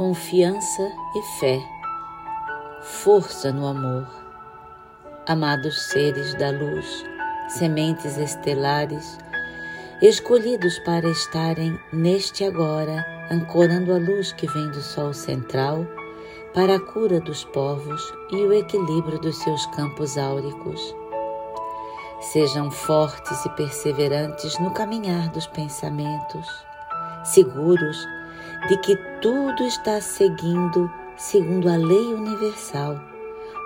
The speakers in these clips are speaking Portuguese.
confiança e fé, força no amor. Amados seres da luz, sementes estelares, escolhidos para estarem neste agora, ancorando a luz que vem do Sol central para a cura dos povos e o equilíbrio dos seus campos áuricos. Sejam fortes e perseverantes no caminhar dos pensamentos, seguros de que tudo está seguindo segundo a lei universal,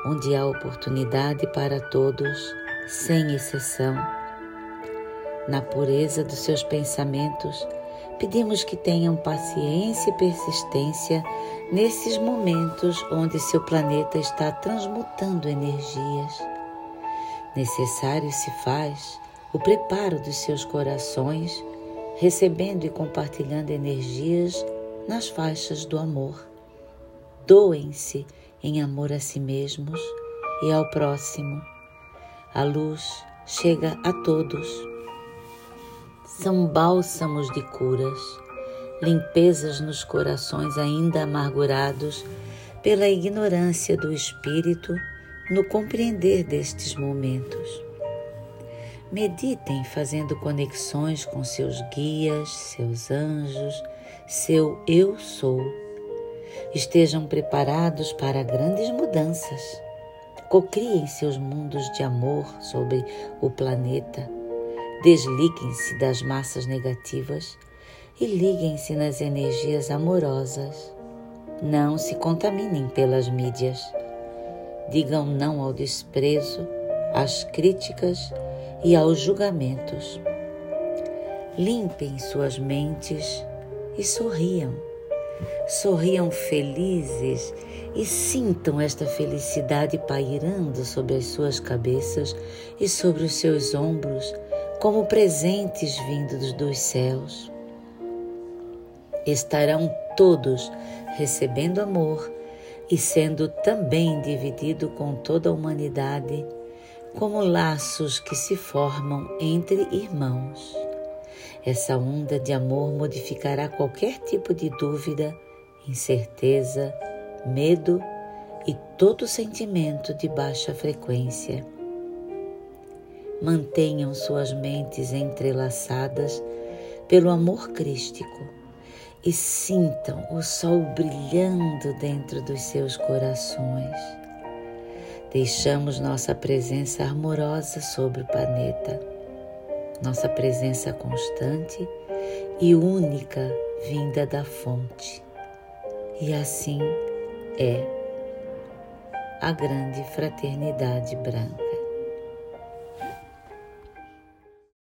onde há oportunidade para todos, sem exceção. Na pureza dos seus pensamentos, pedimos que tenham paciência e persistência nesses momentos onde seu planeta está transmutando energias. Necessário se faz o preparo dos seus corações, recebendo e compartilhando energias nas faixas do amor. Doem-se em amor a si mesmos e ao próximo. A luz chega a todos. São bálsamos de curas, limpezas nos corações ainda amargurados pela ignorância do espírito no compreender destes momentos. Meditem fazendo conexões com seus guias, seus anjos, seu eu sou. Estejam preparados para grandes mudanças. Cocriem seus mundos de amor sobre o planeta. Desliguem-se das massas negativas e liguem-se nas energias amorosas. Não se contaminem pelas mídias. Digam não ao desprezo, às críticas e aos julgamentos. Limpem suas mentes e sorriam. Sorriam felizes e sintam esta felicidade pairando sobre as suas cabeças e sobre os seus ombros como presentes vindos dos céus. Estarão todos recebendo amor e sendo também dividido com toda a humanidade como laços que se formam entre irmãos. Essa onda de amor modificará qualquer tipo de dúvida, incerteza, medo e todo sentimento de baixa frequência. Mantenham suas mentes entrelaçadas pelo amor crístico e sintam o sol brilhando dentro dos seus corações. Deixamos nossa presença amorosa sobre o planeta nossa presença constante e única vinda da fonte. E assim é a grande fraternidade branca.